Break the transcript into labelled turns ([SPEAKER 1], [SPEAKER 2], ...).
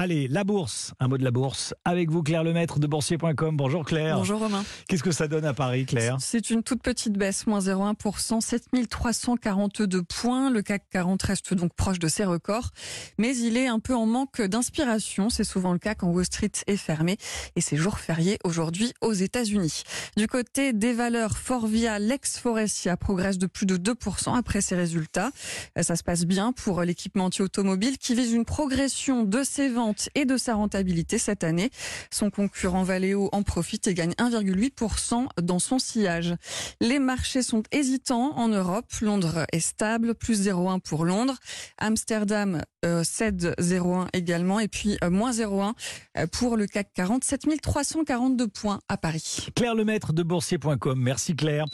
[SPEAKER 1] Allez, la bourse, un mot de la bourse. Avec vous, Claire Lemaître de boursier.com. Bonjour Claire.
[SPEAKER 2] Bonjour Romain.
[SPEAKER 1] Qu'est-ce que ça donne à Paris, Claire?
[SPEAKER 2] C'est une toute petite baisse, moins 0,1%, 7342 points. Le CAC 40 reste donc proche de ses records, mais il est un peu en manque d'inspiration. C'est souvent le cas quand Wall Street est fermé et c'est jour férié aujourd'hui aux États-Unis. Du côté des valeurs, Forvia, l'ex-Forestia progresse de plus de 2% après ses résultats. Ça se passe bien pour l'équipementier automobile qui vise une progression de ses ventes et de sa rentabilité cette année. Son concurrent Valeo en profite et gagne 1,8% dans son sillage. Les marchés sont hésitants en Europe. Londres est stable, plus 0,1 pour Londres. Amsterdam euh, cède 0,1 également et puis euh, moins 0,1 euh, pour le CAC 40, 7342 points à Paris.
[SPEAKER 1] Claire Lemaître de boursier.com. Merci Claire.